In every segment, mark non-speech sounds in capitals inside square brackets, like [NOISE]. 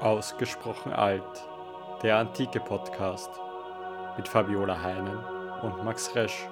Ausgesprochen alt. Der antike Podcast mit Fabiola Heinen und Max Resch.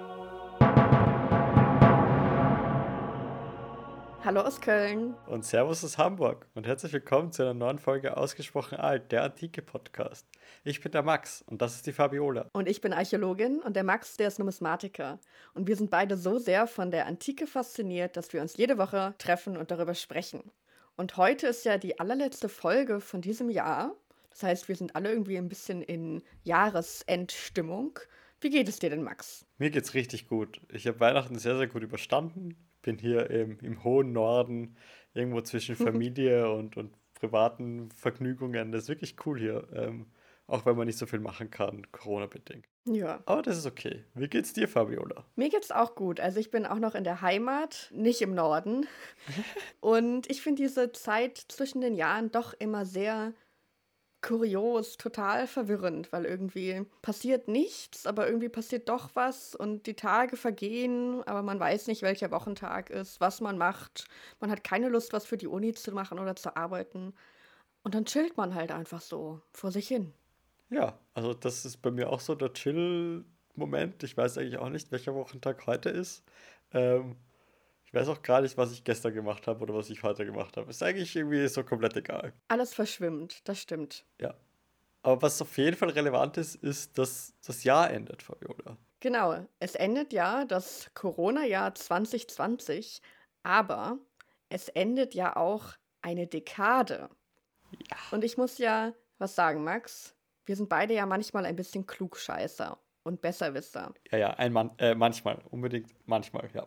Hallo aus Köln. Und Servus aus Hamburg und herzlich willkommen zu einer neuen Folge Ausgesprochen alt, der antike Podcast. Ich bin der Max und das ist die Fabiola. Und ich bin Archäologin und der Max, der ist Numismatiker. Und wir sind beide so sehr von der Antike fasziniert, dass wir uns jede Woche treffen und darüber sprechen. Und heute ist ja die allerletzte Folge von diesem Jahr. Das heißt, wir sind alle irgendwie ein bisschen in Jahresendstimmung. Wie geht es dir denn, Max? Mir geht's richtig gut. Ich habe Weihnachten sehr, sehr gut überstanden. Bin hier im, im hohen Norden, irgendwo zwischen [LAUGHS] Familie und, und privaten Vergnügungen. Das ist wirklich cool hier. Ähm, auch wenn man nicht so viel machen kann, Corona-bedingt. Ja. Aber das ist okay. Wie geht's dir, Fabiola? Mir geht's auch gut. Also ich bin auch noch in der Heimat, nicht im Norden. [LAUGHS] Und ich finde diese Zeit zwischen den Jahren doch immer sehr kurios, total verwirrend, weil irgendwie passiert nichts, aber irgendwie passiert doch was und die Tage vergehen, aber man weiß nicht, welcher Wochentag ist, was man macht. Man hat keine Lust, was für die Uni zu machen oder zu arbeiten. Und dann chillt man halt einfach so vor sich hin. Ja, also das ist bei mir auch so der Chill-Moment. Ich weiß eigentlich auch nicht, welcher Wochentag heute ist. Ähm, ich weiß auch gar nicht, was ich gestern gemacht habe oder was ich heute gemacht habe. Ist eigentlich irgendwie so komplett egal. Alles verschwimmt, das stimmt. Ja. Aber was auf jeden Fall relevant ist, ist, dass das Jahr endet, Fabiola. Genau, es endet ja das Corona-Jahr 2020, aber es endet ja auch eine Dekade. Ja. Und ich muss ja was sagen, Max. Wir sind beide ja manchmal ein bisschen Klugscheißer und Besserwisser. Ja, ja, ein Mann, äh, manchmal, unbedingt manchmal, ja.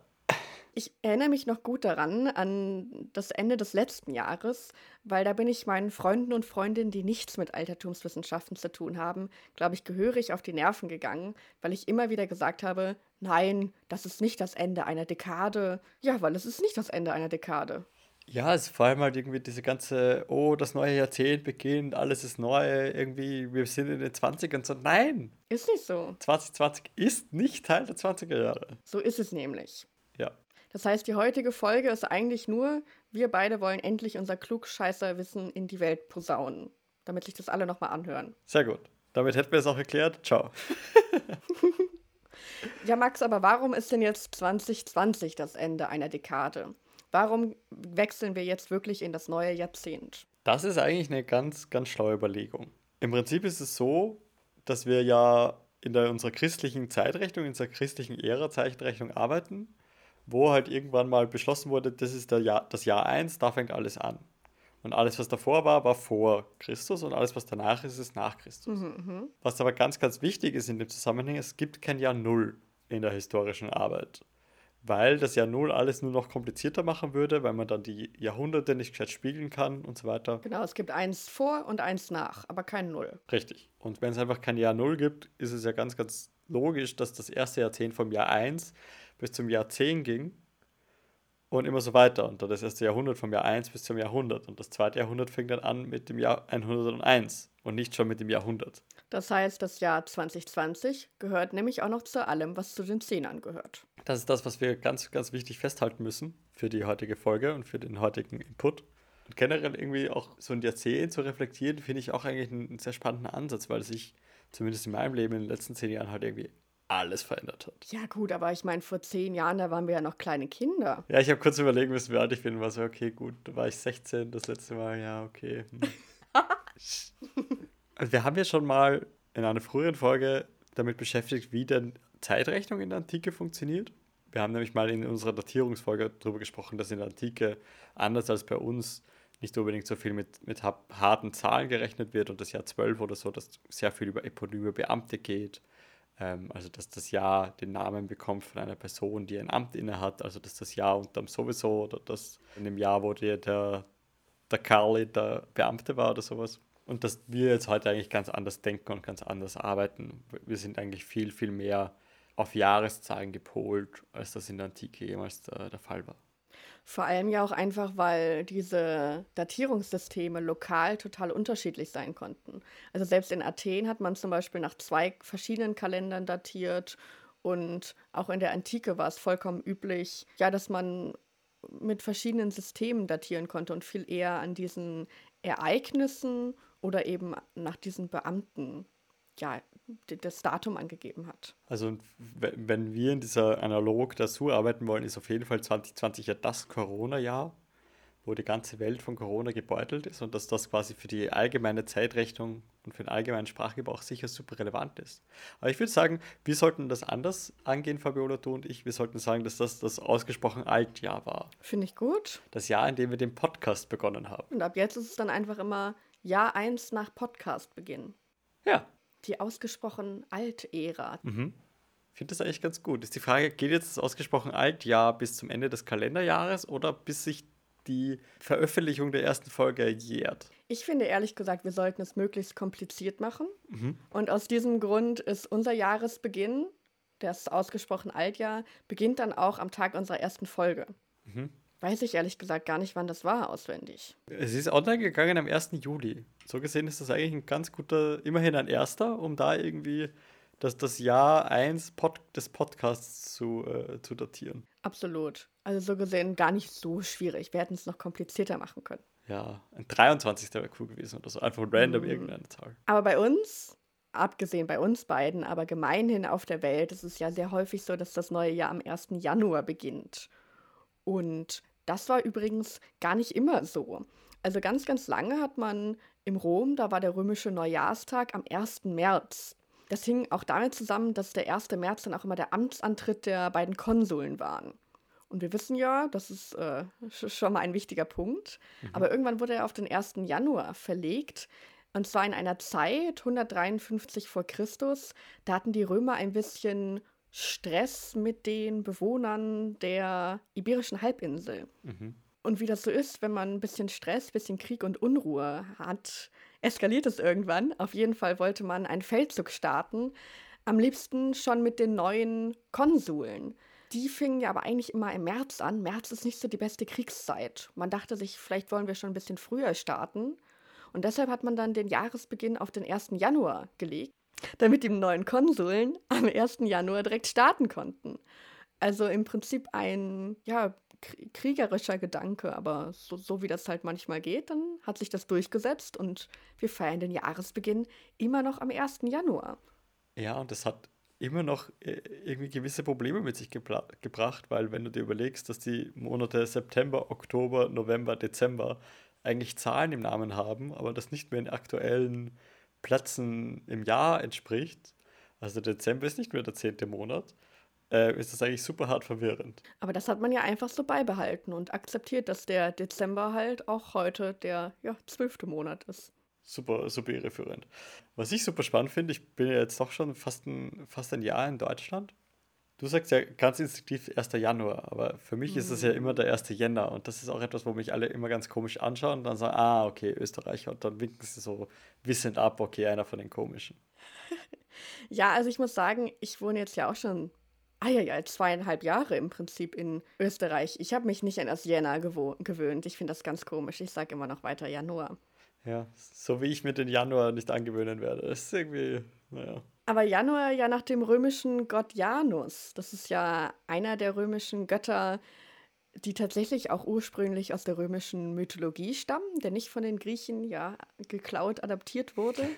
Ich erinnere mich noch gut daran, an das Ende des letzten Jahres, weil da bin ich meinen Freunden und Freundinnen, die nichts mit Altertumswissenschaften zu tun haben, glaube ich, gehörig auf die Nerven gegangen, weil ich immer wieder gesagt habe, nein, das ist nicht das Ende einer Dekade. Ja, weil es ist nicht das Ende einer Dekade. Ja, es ist vor allem halt irgendwie diese ganze, oh, das neue Jahrzehnt beginnt, alles ist neu, irgendwie, wir sind in den 20ern so. Nein, Ist nicht so. 2020 ist nicht Teil der 20er Jahre. So ist es nämlich. Ja. Das heißt, die heutige Folge ist eigentlich nur, wir beide wollen endlich unser Klugscheißerwissen in die Welt posaunen, damit sich das alle nochmal anhören. Sehr gut. Damit hätten wir es auch erklärt. Ciao. [LAUGHS] Ja, Max, aber warum ist denn jetzt 2020 das Ende einer Dekade? Warum wechseln wir jetzt wirklich in das neue Jahrzehnt? Das ist eigentlich eine ganz, ganz schlaue Überlegung. Im Prinzip ist es so, dass wir ja in der, unserer christlichen Zeitrechnung, in unserer christlichen Ära-Zeitrechnung arbeiten, wo halt irgendwann mal beschlossen wurde, das ist der Jahr, das Jahr 1, da fängt alles an. Und alles, was davor war, war vor Christus und alles, was danach ist, ist nach Christus. Mhm, Was aber ganz, ganz wichtig ist in dem Zusammenhang, es gibt kein Jahr Null in der historischen Arbeit. Weil das Jahr Null alles nur noch komplizierter machen würde, weil man dann die Jahrhunderte nicht gescheit spiegeln kann und so weiter. Genau, es gibt eins vor und eins nach, aber kein Null. Richtig. Und wenn es einfach kein Jahr Null gibt, ist es ja ganz, ganz logisch, dass das erste Jahrzehnt vom Jahr 1 bis zum Jahr 10 ging und immer so weiter. Und dann das erste Jahrhundert vom Jahr 1 bis zum Jahrhundert. Und das zweite Jahrhundert fängt dann an mit dem Jahr 101 und nicht schon mit dem Jahrhundert. Das heißt, das Jahr 2020 gehört nämlich auch noch zu allem, was zu den Zehnern gehört. Das ist das, was wir ganz, ganz wichtig festhalten müssen für die heutige Folge und für den heutigen Input. Und generell irgendwie auch so ein Jahrzehnt zu reflektieren, finde ich auch eigentlich einen sehr spannenden Ansatz, weil sich zumindest in meinem Leben in den letzten zehn Jahren halt irgendwie alles verändert hat. Ja, gut, aber ich meine, vor zehn Jahren, da waren wir ja noch kleine Kinder. Ja, ich habe kurz überlegen müssen, wie alt ich bin. War so, okay, gut, da war ich 16 das letzte Mal, ja, okay. Hm. [LAUGHS] Also wir haben ja schon mal in einer früheren Folge damit beschäftigt, wie denn Zeitrechnung in der Antike funktioniert. Wir haben nämlich mal in unserer Datierungsfolge darüber gesprochen, dass in der Antike, anders als bei uns, nicht unbedingt so viel mit, mit ha- harten Zahlen gerechnet wird und das Jahr 12 oder so, dass sehr viel über eponyme Beamte geht. Ähm, also, dass das Jahr den Namen bekommt von einer Person, die ein Amt innehat. Also, dass das Jahr unterm sowieso oder das in dem Jahr, wo der, der, Carly der Beamte war oder sowas. Und dass wir jetzt heute eigentlich ganz anders denken und ganz anders arbeiten. Wir sind eigentlich viel, viel mehr auf Jahreszahlen gepolt, als das in der Antike jemals der, der Fall war. Vor allem ja auch einfach, weil diese Datierungssysteme lokal total unterschiedlich sein konnten. Also selbst in Athen hat man zum Beispiel nach zwei verschiedenen Kalendern datiert und auch in der Antike war es vollkommen üblich, ja, dass man mit verschiedenen Systemen datieren konnte und viel eher an diesen Ereignissen oder eben nach diesem Beamten ja, das Datum angegeben hat. Also wenn wir in dieser Analog dazu arbeiten wollen, ist auf jeden Fall 2020 ja das Corona-Jahr, wo die ganze Welt von Corona gebeutelt ist und dass das quasi für die allgemeine Zeitrechnung und für den allgemeinen Sprachgebrauch sicher super relevant ist. Aber ich würde sagen, wir sollten das anders angehen, Fabiola, du und ich. Wir sollten sagen, dass das das ausgesprochen Altjahr war. Finde ich gut. Das Jahr, in dem wir den Podcast begonnen haben. Und ab jetzt ist es dann einfach immer Jahr 1 nach Podcastbeginn. Ja. Die ausgesprochen Alt-Ära. Mhm. Ich finde das eigentlich ganz gut. Ist die Frage, geht jetzt das ausgesprochen Altjahr bis zum Ende des Kalenderjahres oder bis sich die Veröffentlichung der ersten Folge jährt. Ich finde ehrlich gesagt, wir sollten es möglichst kompliziert machen. Mhm. Und aus diesem Grund ist unser Jahresbeginn, das ausgesprochen Altjahr, beginnt dann auch am Tag unserer ersten Folge. Mhm. Weiß ich ehrlich gesagt gar nicht, wann das war auswendig. Es ist online gegangen am 1. Juli. So gesehen ist das eigentlich ein ganz guter, immerhin ein erster, um da irgendwie das, das Jahr 1 Pod, des Podcasts zu, äh, zu datieren. Absolut. Also so gesehen gar nicht so schwierig. Wir hätten es noch komplizierter machen können. Ja, ein 23. wäre cool gewesen oder so. Einfach random mm. irgendeine Zahl. Aber bei uns, abgesehen bei uns beiden, aber gemeinhin auf der Welt, ist es ja sehr häufig so, dass das neue Jahr am 1. Januar beginnt. Und das war übrigens gar nicht immer so. Also ganz, ganz lange hat man im Rom, da war der römische Neujahrstag am 1. März. Das hing auch damit zusammen, dass der 1. März dann auch immer der Amtsantritt der beiden Konsuln waren. Und wir wissen ja, das ist äh, schon mal ein wichtiger Punkt. Mhm. Aber irgendwann wurde er auf den 1. Januar verlegt. Und zwar in einer Zeit, 153 vor Christus, da hatten die Römer ein bisschen Stress mit den Bewohnern der Iberischen Halbinsel. Mhm. Und wie das so ist, wenn man ein bisschen Stress, ein bisschen Krieg und Unruhe hat, eskaliert es irgendwann. Auf jeden Fall wollte man einen Feldzug starten. Am liebsten schon mit den neuen Konsuln. Die fingen ja aber eigentlich immer im März an. März ist nicht so die beste Kriegszeit. Man dachte sich, vielleicht wollen wir schon ein bisschen früher starten. Und deshalb hat man dann den Jahresbeginn auf den 1. Januar gelegt, damit die neuen Konsuln am 1. Januar direkt starten konnten. Also im Prinzip ein ja, kriegerischer Gedanke, aber so, so wie das halt manchmal geht, dann hat sich das durchgesetzt und wir feiern den Jahresbeginn immer noch am 1. Januar. Ja, und das hat immer noch äh, irgendwie gewisse Probleme mit sich gebracht, weil wenn du dir überlegst, dass die Monate September, Oktober, November, Dezember eigentlich Zahlen im Namen haben, aber das nicht mehr in aktuellen Plätzen im Jahr entspricht, also Dezember ist nicht mehr der zehnte Monat, äh, ist das eigentlich super hart verwirrend. Aber das hat man ja einfach so beibehalten und akzeptiert, dass der Dezember halt auch heute der ja, zwölfte Monat ist. Super, super irreführend. Was ich super spannend finde, ich bin ja jetzt doch schon fast ein, fast ein Jahr in Deutschland. Du sagst ja ganz instinktiv 1. Januar, aber für mich mhm. ist es ja immer der 1. Jänner und das ist auch etwas, wo mich alle immer ganz komisch anschauen und dann sagen, ah, okay, Österreicher und dann winken sie so wissend ab, okay, einer von den komischen. [LAUGHS] ja, also ich muss sagen, ich wohne jetzt ja auch schon ah ja, ja, zweieinhalb Jahre im Prinzip in Österreich. Ich habe mich nicht an das Jänner gewöhnt. Ich finde das ganz komisch. Ich sage immer noch weiter Januar. Ja, so wie ich mir den Januar nicht angewöhnen werde. Das ist irgendwie, naja. Aber Januar ja nach dem römischen Gott Janus. Das ist ja einer der römischen Götter, die tatsächlich auch ursprünglich aus der römischen Mythologie stammen, der nicht von den Griechen ja geklaut, adaptiert wurde.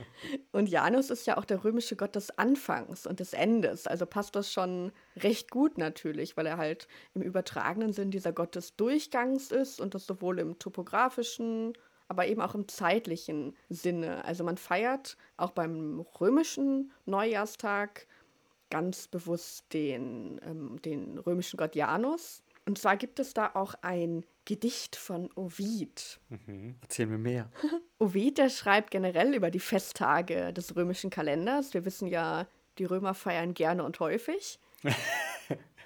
[LAUGHS] und Janus ist ja auch der römische Gott des Anfangs und des Endes. Also passt das schon recht gut natürlich, weil er halt im übertragenen Sinn dieser Gott des Durchgangs ist und das sowohl im topografischen, aber eben auch im zeitlichen Sinne. Also man feiert auch beim römischen Neujahrstag ganz bewusst den, ähm, den römischen Gott Janus und zwar gibt es da auch ein Gedicht von Ovid. Mhm. Erzähl mir mehr. [LAUGHS] Ovid, der schreibt generell über die Festtage des römischen Kalenders. Wir wissen ja, die Römer feiern gerne und häufig. [LAUGHS]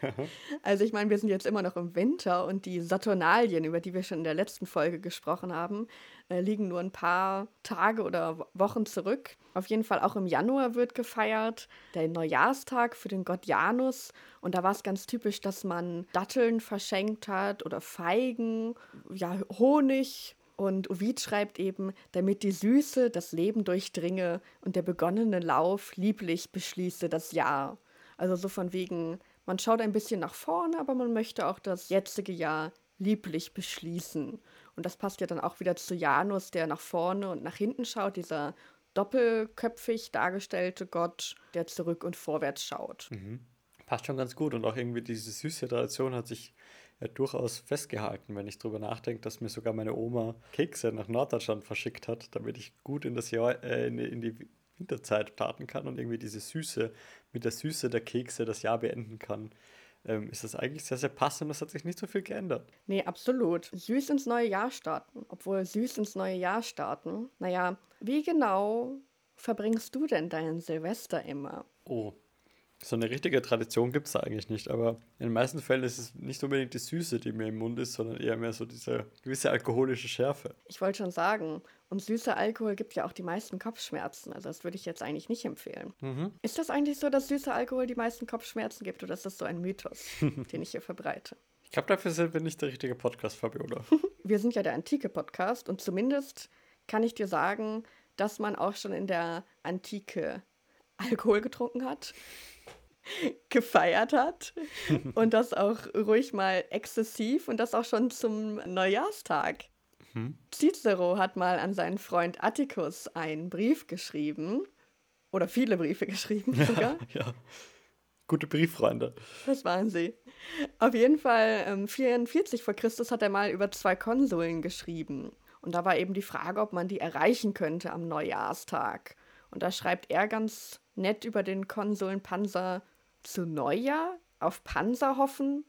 [LAUGHS] Also ich meine, wir sind jetzt immer noch im Winter und die Saturnalien, über die wir schon in der letzten Folge gesprochen haben, äh, liegen nur ein paar Tage oder Wochen zurück. Auf jeden Fall auch im Januar wird gefeiert, der Neujahrstag für den Gott Janus. Und da war es ganz typisch, dass man Datteln verschenkt hat oder Feigen, ja, Honig. Und Ovid schreibt eben, damit die Süße das Leben durchdringe und der begonnene Lauf lieblich beschließe das Jahr. Also so von wegen, man schaut ein bisschen nach vorne, aber man möchte auch das jetzige Jahr lieblich beschließen. Und das passt ja dann auch wieder zu Janus, der nach vorne und nach hinten schaut, dieser doppelköpfig dargestellte Gott, der zurück und vorwärts schaut. Mhm. Passt schon ganz gut und auch irgendwie diese süße Tradition hat sich ja durchaus festgehalten, wenn ich darüber nachdenke, dass mir sogar meine Oma Kekse nach Norddeutschland verschickt hat, damit ich gut in das Jahr, äh, in, in die Winterzeit starten kann und irgendwie diese Süße, mit der Süße der Kekse das Jahr beenden kann. Ähm, ist das eigentlich sehr, sehr passend und es hat sich nicht so viel geändert. Nee, absolut. Süß ins neue Jahr starten. Obwohl süß ins neue Jahr starten. Naja, wie genau verbringst du denn deinen Silvester immer? Oh, so eine richtige Tradition gibt es eigentlich nicht, aber in den meisten Fällen ist es nicht unbedingt die Süße, die mir im Mund ist, sondern eher mehr so diese gewisse alkoholische Schärfe. Ich wollte schon sagen, und süßer Alkohol gibt ja auch die meisten Kopfschmerzen, also das würde ich jetzt eigentlich nicht empfehlen. Mhm. Ist das eigentlich so, dass süßer Alkohol die meisten Kopfschmerzen gibt oder ist das so ein Mythos, [LAUGHS] den ich hier verbreite? Ich glaube, dafür sind wir nicht der richtige Podcast, Fabiola. [LAUGHS] wir sind ja der antike Podcast und zumindest kann ich dir sagen, dass man auch schon in der Antike Alkohol getrunken hat [LAUGHS] gefeiert hat und das auch ruhig mal exzessiv und das auch schon zum Neujahrstag. Mhm. Cicero hat mal an seinen Freund Atticus einen Brief geschrieben oder viele Briefe [LAUGHS] geschrieben ja, sogar. [LAUGHS] Ja. Gute Brieffreunde. Das waren sie. Auf jeden Fall, ähm, 44 vor Christus hat er mal über zwei Konsuln geschrieben. Und da war eben die Frage, ob man die erreichen könnte am Neujahrstag. Und da schreibt er ganz nett über den Konsuln Panzer zu Neujahr auf Panzer hoffen?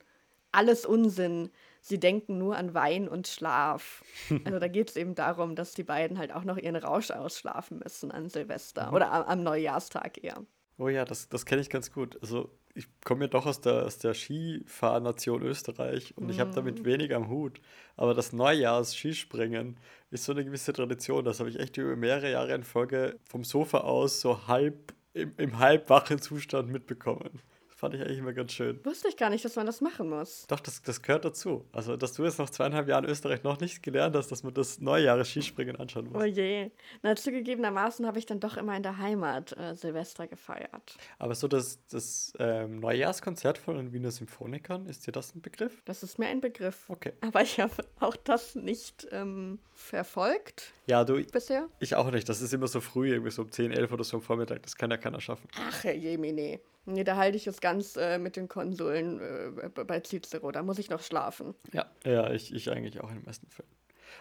Alles Unsinn. Sie denken nur an Wein und Schlaf. [LAUGHS] Also da geht es eben darum, dass die beiden halt auch noch ihren Rausch ausschlafen müssen an Silvester mhm. oder am, am, Neujahrstag eher. Oh ja, das, das kenne ich ganz gut. Also ich komme ja doch aus der, aus der Skifahrnation Österreich und mhm. ich habe damit wenig am Hut. Aber das Neujahrs-Skispringen ist so eine gewisse Tradition. Das habe ich echt über mehrere Jahre in Folge vom Sofa aus so halb im, im halbwachen Zustand mitbekommen. Fand ich eigentlich immer ganz schön. Wusste ich gar nicht, dass man das machen muss. Doch, das, das gehört dazu. Also, dass du jetzt nach zweieinhalb Jahren Österreich noch nicht gelernt hast, dass man das Neujahres-Skispringen anschauen muss. Oh je. Na, zugegebenermaßen habe ich dann doch immer in der Heimat äh, Silvester gefeiert. Aber so das, das ähm, Neujahrskonzert von den Wiener Symphonikern, ist dir das ein Begriff? Das ist mir ein Begriff. Okay. Aber ich habe auch das nicht ähm, verfolgt. Ja, du. Bisher? Ich auch nicht. Das ist immer so früh, irgendwie so um 10, 11 oder so am Vormittag. Das kann ja keiner schaffen. Ach, Jemine. Nee, da halte ich es ganz äh, mit den Konsuln äh, bei Cicero. Da muss ich noch schlafen. Ja, ja, ich, ich eigentlich auch in den meisten Fällen.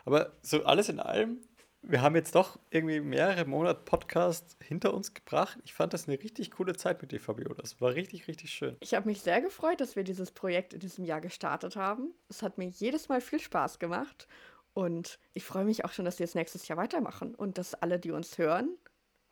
Aber so alles in allem, wir haben jetzt doch irgendwie mehrere Monate Podcast hinter uns gebracht. Ich fand das eine richtig coole Zeit mit dir, Fabio. Das war richtig, richtig schön. Ich habe mich sehr gefreut, dass wir dieses Projekt in diesem Jahr gestartet haben. Es hat mir jedes Mal viel Spaß gemacht. Und ich freue mich auch schon, dass wir es nächstes Jahr weitermachen und dass alle, die uns hören,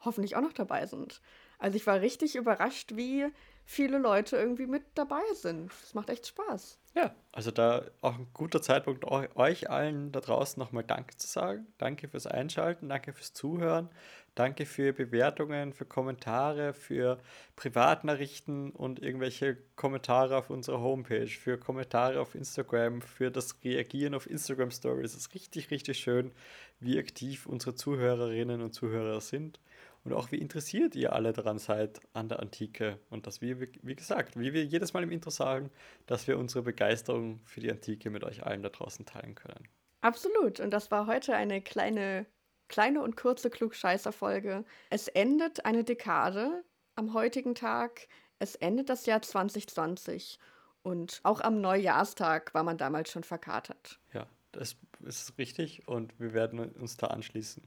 hoffentlich auch noch dabei sind. Also ich war richtig überrascht, wie viele Leute irgendwie mit dabei sind. Es macht echt Spaß. Ja, also da auch ein guter Zeitpunkt, euch allen da draußen nochmal Danke zu sagen. Danke fürs Einschalten, danke fürs Zuhören, danke für Bewertungen, für Kommentare, für Privatnachrichten und irgendwelche Kommentare auf unserer Homepage, für Kommentare auf Instagram, für das Reagieren auf Instagram Stories. Es ist richtig, richtig schön, wie aktiv unsere Zuhörerinnen und Zuhörer sind und auch wie interessiert ihr alle daran seid an der Antike und dass wir, wie gesagt, wie wir jedes Mal im Intro sagen, dass wir unsere Begeisterung für die Antike mit euch allen da draußen teilen können. Absolut. Und das war heute eine kleine, kleine und kurze Klugscheißer-Folge. Es endet eine Dekade am heutigen Tag. Es endet das Jahr 2020. Und auch am Neujahrstag war man damals schon verkatert. Ja, das ist richtig und wir werden uns da anschließen.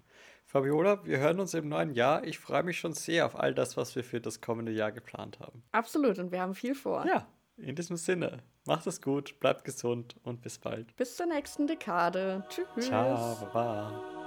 Fabiola, wir hören uns im neuen Jahr. Ich freue mich schon sehr auf all das, was wir für das kommende Jahr geplant haben. Absolut, und wir haben viel vor. Ja, in diesem Sinne. Macht es gut, bleibt gesund und bis bald. Bis zur nächsten Dekade. Tschüss. Ciao, baba.